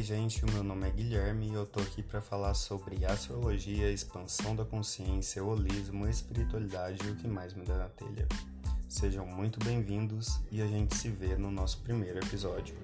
Oi, gente, o meu nome é Guilherme e eu tô aqui para falar sobre astrologia, expansão da consciência, holismo, espiritualidade e o que mais me dá na telha. Sejam muito bem-vindos e a gente se vê no nosso primeiro episódio.